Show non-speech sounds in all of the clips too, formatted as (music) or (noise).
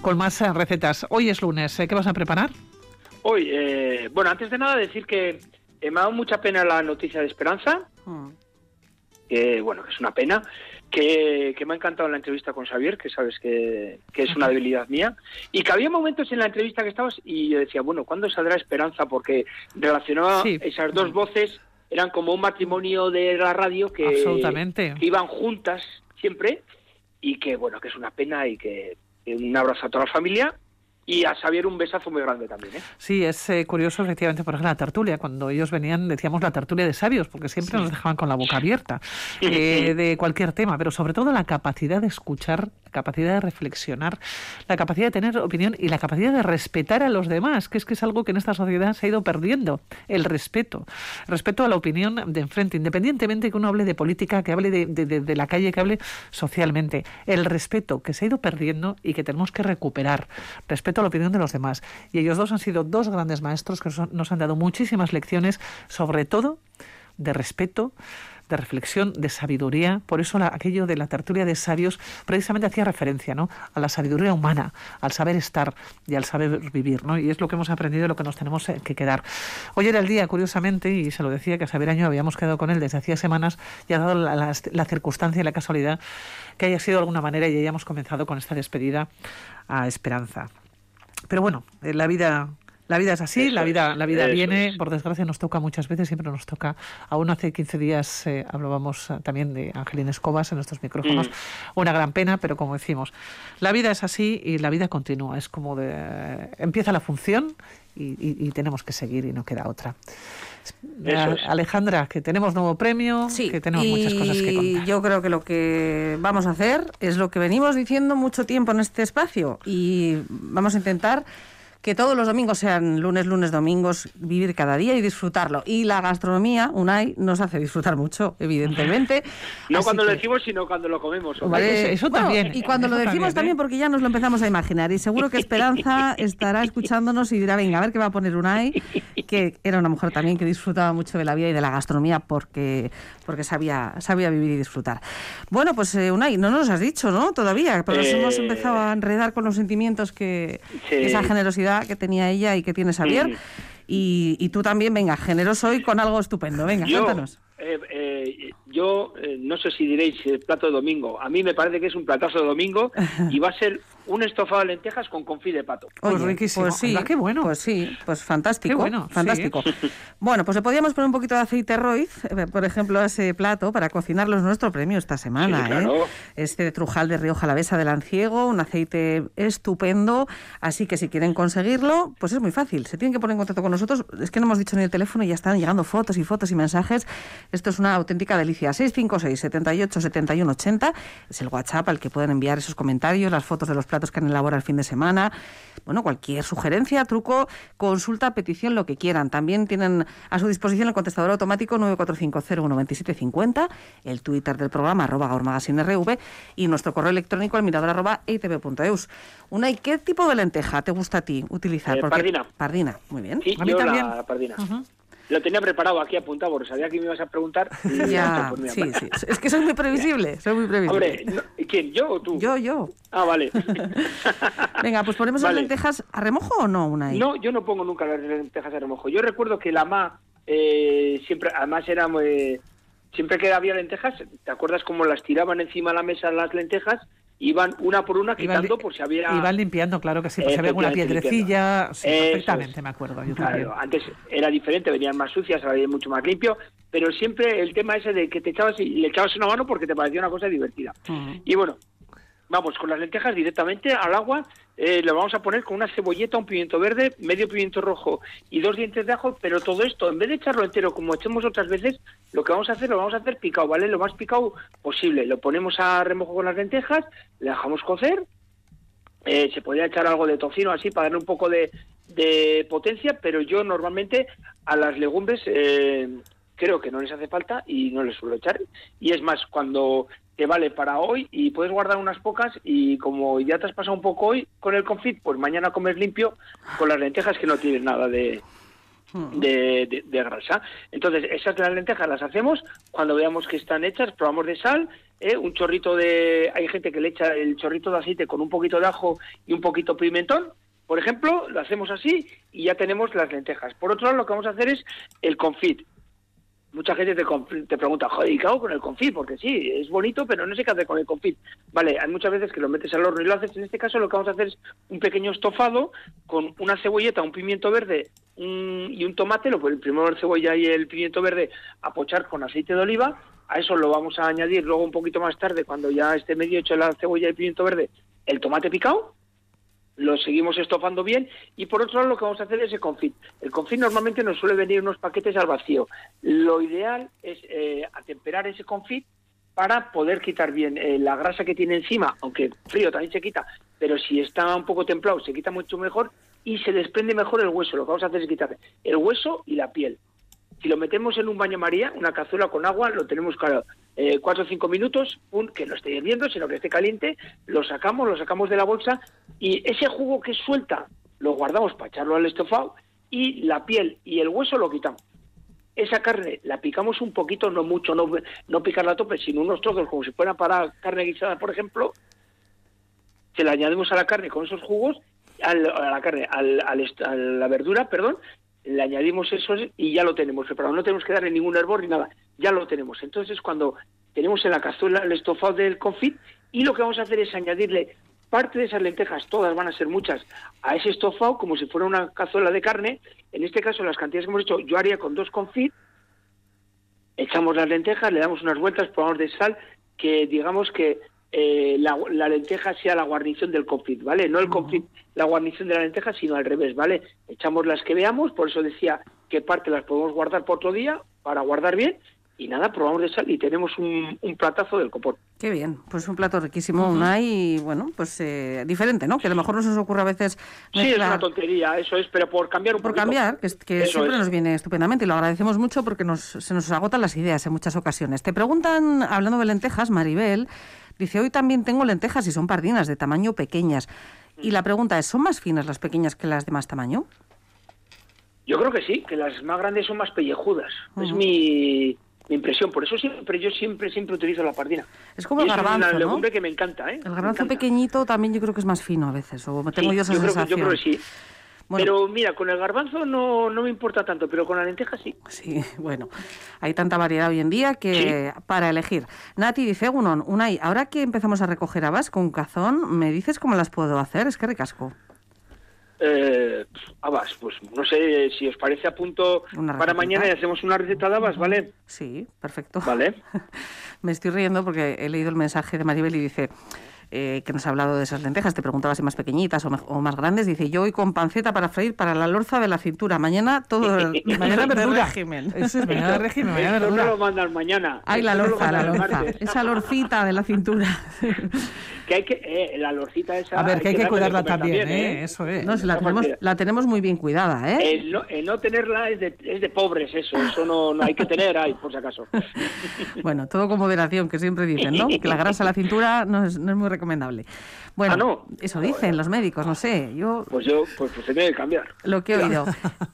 con más eh, recetas. Hoy es lunes, ¿eh? ¿qué vas a preparar? Hoy, eh, bueno, antes de nada decir que me ha dado mucha pena la noticia de Esperanza, mm. que bueno, que es una pena, que, me ha encantado la entrevista con Xavier, que sabes que, es una debilidad mía, y que había momentos en la entrevista que estabas y yo decía, bueno, ¿cuándo saldrá Esperanza? Porque relacionaba esas dos voces, eran como un matrimonio de la radio que, Absolutamente. que iban juntas siempre y que bueno, que es una pena y que un abrazo a toda la familia y a Xavier un besazo muy grande también. ¿eh? Sí, es eh, curioso efectivamente, por ejemplo, la tertulia. Cuando ellos venían, decíamos la tertulia de sabios, porque siempre nos dejaban con la boca abierta (laughs) eh, de cualquier tema, pero sobre todo la capacidad de escuchar, la capacidad de reflexionar, la capacidad de tener opinión y la capacidad de respetar a los demás, que es que es algo que en esta sociedad se ha ido perdiendo, el respeto. Respeto a la opinión de enfrente, independientemente que uno hable de política, que hable de, de la calle, que hable socialmente. El respeto que se ha ido perdiendo y que tenemos que recuperar. Respeto la opinión de los demás. Y ellos dos han sido dos grandes maestros que nos han dado muchísimas lecciones, sobre todo de respeto, de reflexión, de sabiduría. Por eso aquello de la tertulia de sabios precisamente hacía referencia ¿no? a la sabiduría humana, al saber estar y al saber vivir. ¿no? Y es lo que hemos aprendido y lo que nos tenemos eh, que quedar. Hoy era el día, curiosamente, y se lo decía que a Saber Año habíamos quedado con él desde hacía semanas y ha dado la, la circunstancia y la casualidad que haya sido de alguna manera y hayamos comenzado con esta despedida a Esperanza. Pero bueno, eh, la vida la vida es así, la vida, la vida viene, por desgracia nos toca muchas veces, siempre nos toca. Aún hace 15 días eh, hablábamos eh, también de Angelina Escobas en nuestros micrófonos. Mm. Una gran pena, pero como decimos, la vida es así y la vida continúa. Es como de, empieza la función y, tenemos que seguir y no queda otra. Alejandra, que tenemos nuevo premio, que tenemos muchas cosas que contar. Yo creo que lo que vamos a hacer es lo que venimos diciendo mucho tiempo en este espacio y vamos a intentar que todos los domingos sean lunes, lunes, domingos, vivir cada día y disfrutarlo. Y la gastronomía, Unai, nos hace disfrutar mucho, evidentemente. no cuando lo decimos, sino cuando lo comemos. eso también. Y cuando lo decimos también, ¿eh? porque ya nos lo empezamos a imaginar. Y seguro que Esperanza (laughs) estará escuchándonos y dirá, venga, a ver qué va a poner Unai, que era una mujer también que disfrutaba mucho de la vida y de la gastronomía porque, porque sabía, sabía vivir y disfrutar. Bueno, pues eh, Unai, no nos has dicho, ¿no? Todavía, pero nos hemos eh, empezado a enredar con los sentimientos que esa generosidad que tenía ella y que tiene Xavier. Y, tú también, venga, generoso y con algo estupendo. Venga, cuéntanos. Eh, eh, yo eh, no sé si diréis el plato de domingo. A mí me parece que es un platazo de domingo (laughs) y va a ser un estofado de lentejas con confit de pato. pues riquísimo. Pues sí, qué bueno. Pues sí, pues fantástico. bueno, fantástico. (laughs) Bueno, pues le podíamos poner un poquito de aceite Roiz, eh, por ejemplo, a ese plato para cocinarlo. Es nuestro premio esta semana. ¿eh? Este de Trujal de Río Jalavesa de Lanciego, un aceite estupendo. Así que si quieren conseguirlo, pues es muy fácil. Se tienen que poner en contacto con nosotros. Es que no hemos dicho ni el teléfono y ya están llegando fotos y fotos y mensajes. Esto es una auténtica delicia. 656 78 71 80 es el WhatsApp al que pueden enviar esos comentarios, las fotos de los platos que han elaborado el fin de semana. Bueno, cualquier sugerencia, truco, consulta, petición, lo que quieran. También tienen a su disposición el contestador automático 945019750, el Twitter del programa arroba rv y nuestro correo electrónico al mirador arroba itv.eus. Una, ¿y qué tipo de lenteja te gusta a ti utilizar? Eh, pardina. Pardina, muy bien. a mí también. La pardina. Lo tenía preparado aquí apuntado porque sabía que me ibas a preguntar. (laughs) ya, sí, sí. Es que soy muy previsible, soy muy previsible. Hombre, ¿quién? ¿Yo o tú? Yo, yo. Ah, vale. (laughs) (laughs) Venga, pues ponemos las lentejas a remojo o no, una No, yo no pongo nunca las lentejas a remojo. Yo recuerdo que la ma eh, siempre, además era muy, siempre que había lentejas, ¿te acuerdas cómo las tiraban encima de la mesa las lentejas? Iban una por una quitando por si había... Iban limpiando, claro que sí, por si había alguna piedrecilla, sí, perfectamente me acuerdo. claro, antes era diferente, venían más sucias, ahora mucho más limpio, pero siempre el tema ese de que te echabas y le echabas una mano porque te parecía una cosa divertida. Y bueno, vamos, con las lentejas directamente al agua, eh, le vamos a poner con una cebolleta, un pimiento verde, medio pimiento rojo y dos dientes de ajo, pero todo esto, en vez de echarlo entero como echemos otras veces, lo que vamos a hacer, lo vamos a hacer picado, ¿vale? Lo más picado posible. Lo ponemos a remojo con las lentejas, le dejamos cocer, eh, se podría echar algo de tocino así para darle un poco de, de potencia, pero yo normalmente a las legumbres... Eh, creo que no les hace falta y no les suelo echar. Y es más, cuando te vale para hoy y puedes guardar unas pocas y como ya te has pasado un poco hoy con el confit, pues mañana comes limpio con las lentejas que no tienen nada de, de, de, grasa. Entonces, esas las lentejas las hacemos cuando veamos que están hechas, probamos de sal, ¿eh? un chorrito de... Hay gente que le echa el chorrito de aceite con un poquito de ajo y un poquito pimentón. Por ejemplo, lo hacemos así y ya tenemos las lentejas. Por otro lado, lo que vamos a hacer es el confit. Mucha gente te, te pregunta, joder, ¿y qué hago con el confit? Porque sí, es bonito, pero no sé qué hacer con el confit. Vale, hay muchas veces que lo metes al horno y lo haces. En este caso, lo que vamos a hacer es un pequeño estofado con una cebolleta, un pimiento verde y un tomate. Lo, primero el cebolla y el pimiento verde a con aceite de oliva a eso lo vamos a añadir luego un poquito más tarde, cuando ya esté medio hecho la cebolla y el pimiento verde, el tomate picado. Lo seguimos estofando bien y por otro lado lo que vamos a hacer es el confit. El confit normalmente nos suele venir unos paquetes al vacío. Lo ideal es eh, atemperar ese confit para poder quitar bien eh, la grasa que tiene encima, aunque frío también se quita, pero si está un poco templado se quita mucho mejor y se desprende mejor el hueso. Lo que vamos a hacer es quitar el hueso y la piel. Si lo metemos en un baño María, una cazuela con agua, lo tenemos claro, eh, cuatro o cinco minutos, un, que no esté hirviendo, sino que esté caliente, lo sacamos, lo sacamos de la bolsa y ese jugo que suelta lo guardamos para echarlo al estofado y la piel y el hueso lo quitamos. Esa carne la picamos un poquito, no mucho, no, no picarla a tope, sino unos trozos como si fuera para carne guisada, por ejemplo. Se la añadimos a la carne con esos jugos, a la carne, al, a la verdura, perdón, le añadimos eso y ya lo tenemos preparado. No tenemos que darle ningún hervor ni nada, ya lo tenemos. Entonces, cuando tenemos en la cazuela el estofado del confit, y lo que vamos a hacer es añadirle parte de esas lentejas, todas van a ser muchas, a ese estofado como si fuera una cazuela de carne. En este caso, las cantidades que hemos hecho, yo haría con dos confit, echamos las lentejas, le damos unas vueltas, probamos de sal, que digamos que eh, la, lenteja sea la guarnición del confit, ¿vale? No el confit, la guarnición de la lenteja, sino al revés, ¿vale? Echamos las que veamos, por eso decía que parte las podemos guardar por otro día para guardar bien y nada, probamos de sal y tenemos un, platazo del copón. Qué bien, pues un plato riquísimo, una y bueno, pues eh, diferente, ¿no? Que a lo mejor no se nos ocurre a veces... Sí, es una tontería, eso es, pero por cambiar un Por cambiar, que, que siempre nos viene estupendamente y lo agradecemos mucho porque nos, se nos agotan las ideas en muchas ocasiones. Te preguntan, hablando de lentejas, Maribel, Dice, hoy también tengo lentejas y son pardinas de tamaño pequeñas. Y la pregunta es, ¿son más finas las pequeñas que las de más tamaño? Yo creo que sí, que las más grandes son más pellejudas. Es mi, impresión. Por eso siempre yo siempre siempre utilizo la pardina. Es como el garbanzo, es una legumbre que me encanta, ¿eh? El garbanzo pequeñito también yo creo que es más fino a veces. O tengo yo esa yo sensación. Creo yo creo que sí. Pero mira, con el garbanzo no, no me importa tanto, pero con la lenteja sí. Sí, (laughs) bueno, hay tanta variedad hoy en día que para elegir. Nati dice, Unón, Unai, ahora que empezamos a recoger habas con cazón, ¿me dices cómo las puedo hacer? Es que recasco. Eh, habas, pues no sé si os parece a punto para mañana y hacemos una receta de habas, ¿vale? Sí, perfecto. Vale. (laughs) me estoy riendo porque he leído el mensaje de Maribel y dice, eh, que nos ha hablado de esas lentejas, te preguntaba si más pequeñitas o, más grandes, dice yo hoy con panceta para freír para la lorza de la cintura, mañana todo (laughs) el, mañana verdura. régimen. Eso es mañana régimen, mañana verdura. No lo mandan mañana. Ay, la lorza, la lorza, esa lorcita de la cintura. (laughs) que hay que, eh, la lorcita esa... A ver, que hay que, cuidarla también, ¿eh? Eso es. No, la, tenemos, la tenemos muy bien cuidada, ¿eh? El no, no tenerla es de, es de pobres, eso, eso no, no hay que tener ahí, por si acaso. (laughs) bueno, todo con moderación, que siempre dicen, ¿no? Que la grasa de la cintura no es, no es muy recomendable. Bueno, ah, eso dicen los médicos, no sé. Yo, pues yo, pues, pues se tiene que cambiar. Lo que he oído.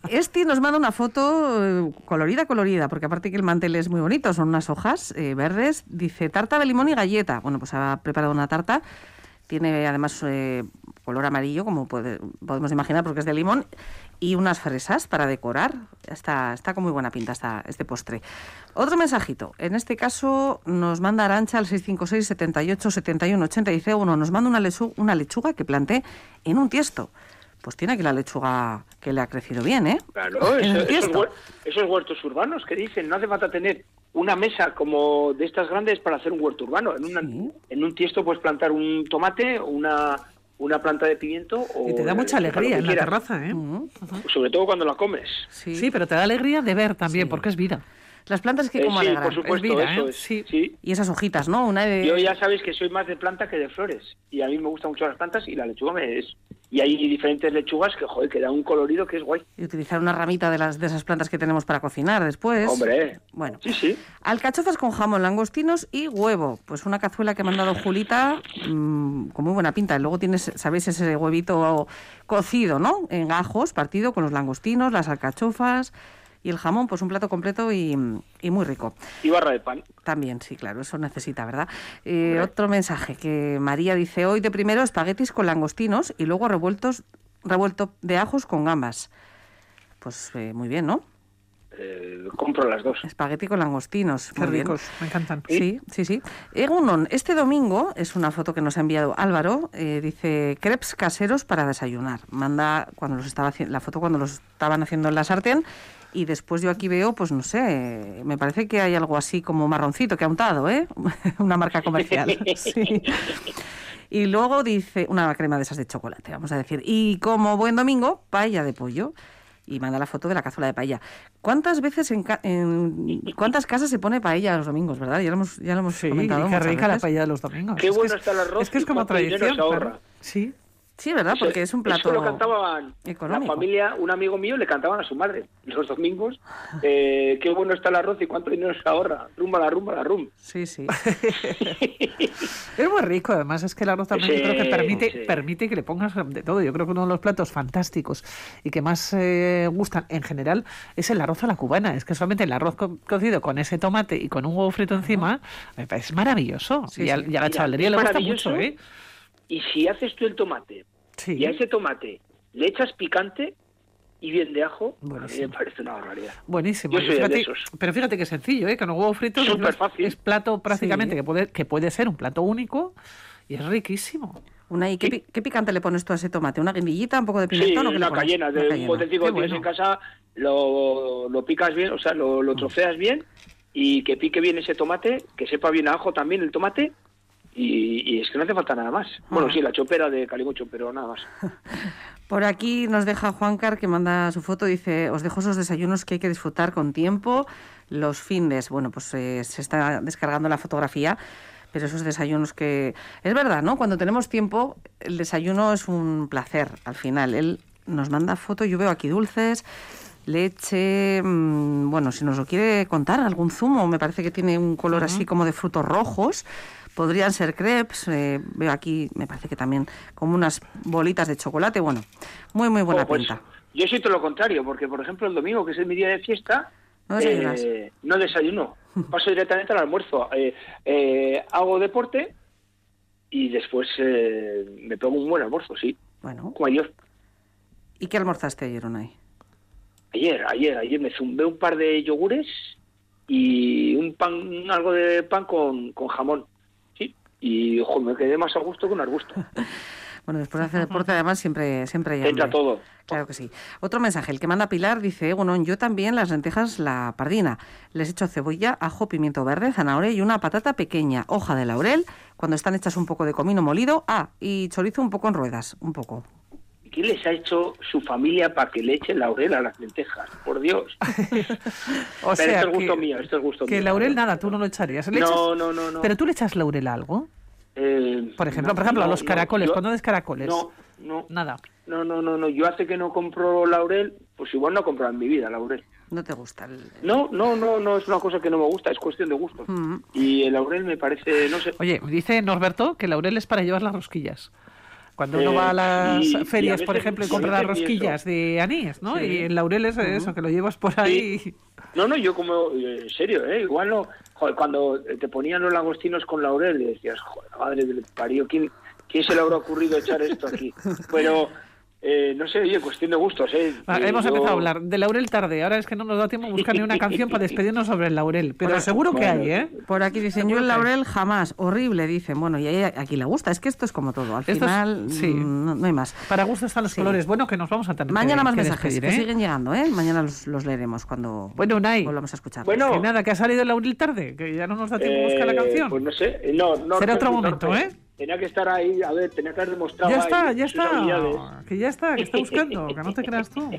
Este nos manda una foto eh, colorida, colorida, porque aparte que el mantel es muy bonito, son unas hojas eh, verdes. Dice tarta de limón y galleta. Bueno, pues ha preparado una tarta. Tiene además eh, color amarillo, como podemos imaginar, porque es de limón y unas fresas para decorar. Está, está con muy buena pinta esta, este postre. Otro mensajito. En este caso nos manda Arancha al 656 78 71 80 dice uno nos manda una lechuga, una lechuga que planté en un tiesto. Pues tiene aquí la lechuga que le ha crecido bien, ¿eh? Claro, (laughs) esos, huertos urbanos que dicen, no hace falta tener una mesa como de estas grandes para hacer un huerto urbano. En, en un tiesto puedes plantar un tomate, una una planta de pimiento o y te da mucha alegría en la terraza ¿eh? sobre todo cuando la comes sí. pero te da alegría de ver también porque es vida las plantas que eh, como sí, alegran. por supuesto, eso ¿eh? es. Sí. Y esas hojitas, ¿no? Una de... Yo ya sabéis que soy más de planta que de flores. Y a mí me gustan mucho las plantas y la lechuga me es... Y hay diferentes lechugas que, joder, que da un colorido que es guay. Y utilizar una ramita de, las, de esas plantas que tenemos para cocinar después. Hombre. Bueno. Sí, sí. Alcachofas con jamón, langostinos y huevo. Pues una cazuela que me ha mandado Julita mmm, con muy buena pinta. Luego tienes, sabéis, ese huevito cocido, ¿no? En gajos, partido con los langostinos, las alcachofas Y el jamón, pues un plato completo y, muy rico. Y barra de pan. También, sí, claro, eso necesita, ¿verdad? Eh, otro mensaje que María dice, hoy de primero espaguetis con langostinos y luego revueltos, revuelto de ajos con gambas. Pues eh, muy bien, ¿no? Eh, compro las dos. Espagueti con langostinos. Qué ricos, me encantan. Sí, sí, sí. Egunon, este domingo, es una foto que nos ha enviado Álvaro, eh, dice crepes caseros para desayunar. Manda cuando los estaba la foto cuando los estaban haciendo en la sartén y después yo aquí veo, pues no sé, me parece que hay algo así como marroncito que ha untado, ¿eh? (laughs) una marca comercial. (laughs) sí. Y luego dice, una crema de esas de chocolate, vamos a decir. Y como buen domingo, paella de pollo y manda la foto de la cazuela de paella. ¿Cuántas veces en, cuántas casas se pone paella los domingos, verdad? Ya lo hemos, ya lo hemos comentado. Qué rica la paella de los domingos. Qué bueno está el arroz. Es que es como tradición. Sí. Sí, ¿verdad? Porque es un plato Eso lo cantaban la familia, un amigo mío le cantaban a su madre los domingos. Eh, qué bueno está el arroz y cuánto dinero se ahorra. Rumba la rumba la rum. Sí, sí. (laughs) es muy rico, además es que el arroz también creo que permite, permite que le pongas de todo. Yo creo que uno de los platos fantásticos y que más eh, gustan en general es el arroz a la cubana. Es que solamente el arroz cocido con ese tomate y con un huevo frito encima me parece maravilloso. y, a, la chavalería le gusta mucho, ¿eh? Y si haces tú el tomate y a ese tomate le echas picante y bien de ajo, a mí me parece una barbaridad. Buenísimo. Pero fíjate que sencillo, ¿eh? con los huevos fritos es, plato prácticamente que, puede, que puede ser un plato único y es riquísimo. Una, ¿y qué, picante le pones tú a ese tomate? ¿Una guindillita, un poco de pimentón? Sí, una cayena, de un botecito que tienes en casa, lo, lo, picas bien, o sea, lo, lo troceas bien y que pique bien ese tomate, que sepa bien a ajo también el tomate y, es que no hace falta nada más. Bueno, ah. sí, la chopera de Calimocho, pero nada más. (laughs) Por aquí nos deja Juan Car que manda su foto, dice, os dejo esos desayunos que hay que disfrutar con tiempo, los findes. Bueno, pues eh, se está descargando la fotografía, pero esos desayunos que... Es verdad, ¿no? Cuando tenemos tiempo, el desayuno es un placer al final. Él nos manda foto, yo veo aquí dulces, leche, mm, bueno, si nos lo quiere contar, algún zumo, me parece que tiene un color así como de frutos rojos. Podrían ser crepes, eh, veo aquí, me parece que también como unas bolitas de chocolate, bueno, muy, muy buena oh, pues, pinta. Yo siento lo contrario, porque por ejemplo el domingo, que es mi día de fiesta, no, eh, no desayuno, (laughs) paso directamente al almuerzo, eh, eh, hago deporte y después me pongo un buen almuerzo, sí. Bueno. Como ayer. ¿Y qué almorzaste ayer, Unai? Ayer, ayer, ayer me zumbé un par de yogures y un pan, algo de pan con, con jamón y ojo, me quedé más a gusto que un arbusto. (laughs) Bueno, después de hacer deporte, además, siempre, siempre hay Entra todo. Claro que sí. Otro mensaje, el que manda Pilar dice, bueno, yo también las lentejas la pardina. Les echo cebolla, ajo, pimiento verde, zanahoria y una patata pequeña, hoja de laurel, cuando están hechas un poco de comino molido, ah, y chorizo un poco en ruedas, un poco. ¿Qué les ha hecho su familia para que le echen laurel a las lentejas? Por Dios. (laughs) o sea, esto es gusto mío, esto es gusto que laurel nada, tú no lo echarías. no, no, no, no. ¿Pero tú le echas laurel a algo? Eh, por ejemplo, por ejemplo, a los caracoles, ¿cuándo des caracoles? No, no. Nada. No, no, no, no. Yo hace que no compro laurel, pues igual no compro en mi vida laurel. ¿No te gusta? El... No, no, no, no es una cosa que no me gusta, es cuestión de gusto. Mm. Y el laurel me parece, no sé. Oye, dice Norberto que el laurel es para llevar las rosquillas. Cuando uno va a eh, las ferias, por ejemplo, y compra las rosquillas de anís, ¿no? Y el laurel es eso, que lo llevas por ahí. No, no, yo como, en serio, ¿eh? Igual no, joder, cuando te ponían los lagostinos con laurel, decías, joder, madre del ¿quién, ¿quién se le habrá ocurrido echar esto aquí? (laughs) Pero eh, no sé, oye, cuestión de gustos, ¿eh? Ah, hemos empezado a hablar de Laurel tarde. Ahora es que no nos da tiempo a buscar ni una canción para despedirnos sobre el Laurel. Pero seguro que hay, ¿eh? Por aquí dicen, yo el Laurel jamás. Horrible, dicen. Bueno, y aquí le gusta. Es que esto es como todo. Al final, sí. No, hay más. Para gusto están los colores. Bueno, que nos vamos a tener Mañana más mensajes, que ¿eh? siguen llegando, ¿eh? Mañana los, leeremos cuando bueno, Unai, volvamos a escuchar. Bueno. Que nada, que ha salido el Laurel tarde. Que ya no nos da tiempo a buscar la eh, canción. Pues no sé. No, no, Será otro momento, ¿eh? Tenía que estar ahí, a ver, tenía que haber demostrado. Ya está, ya está. Que ya está, que está buscando, que no te creas tú.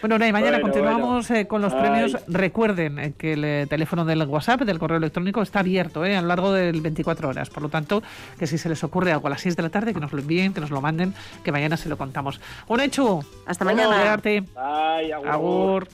Bueno, Nay, mañana continuamos eh, con los premios. Recuerden eh, que el eh, teléfono del WhatsApp, del correo electrónico, está abierto a lo largo del 24 horas. Por lo tanto, que si se les ocurre algo a las 6 de la tarde, que nos lo envíen, que nos lo manden, que mañana se lo contamos. Un hecho. Hasta mañana. Bye, agur.